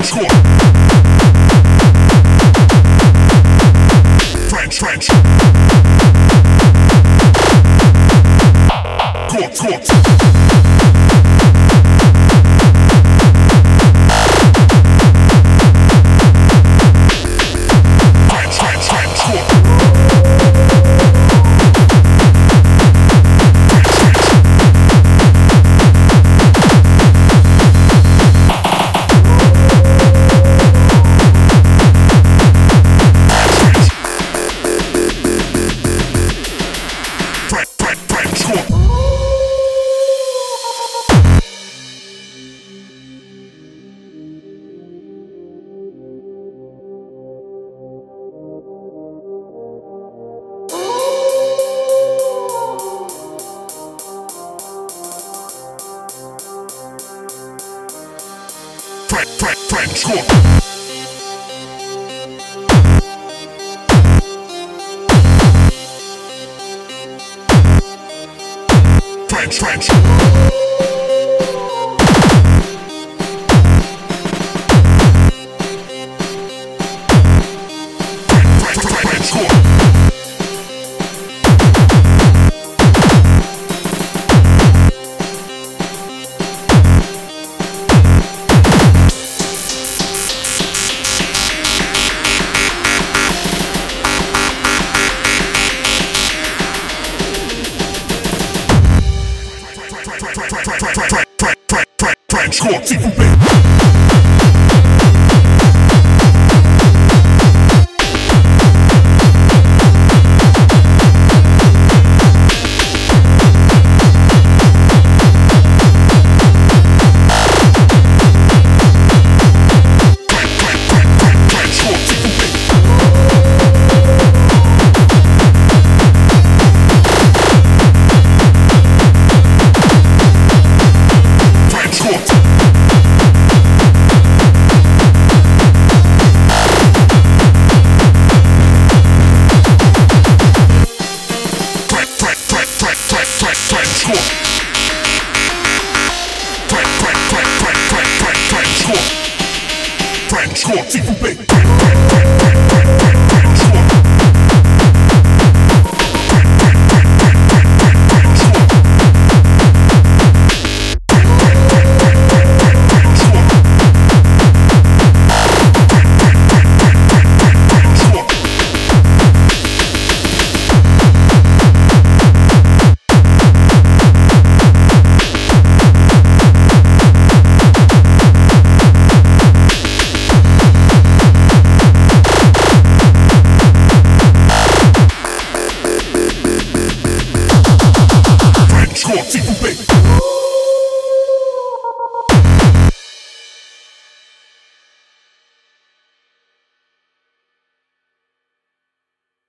hardcore. French, French, French, French, French, French. French, French, French, French. Scorpion. 错，进不备。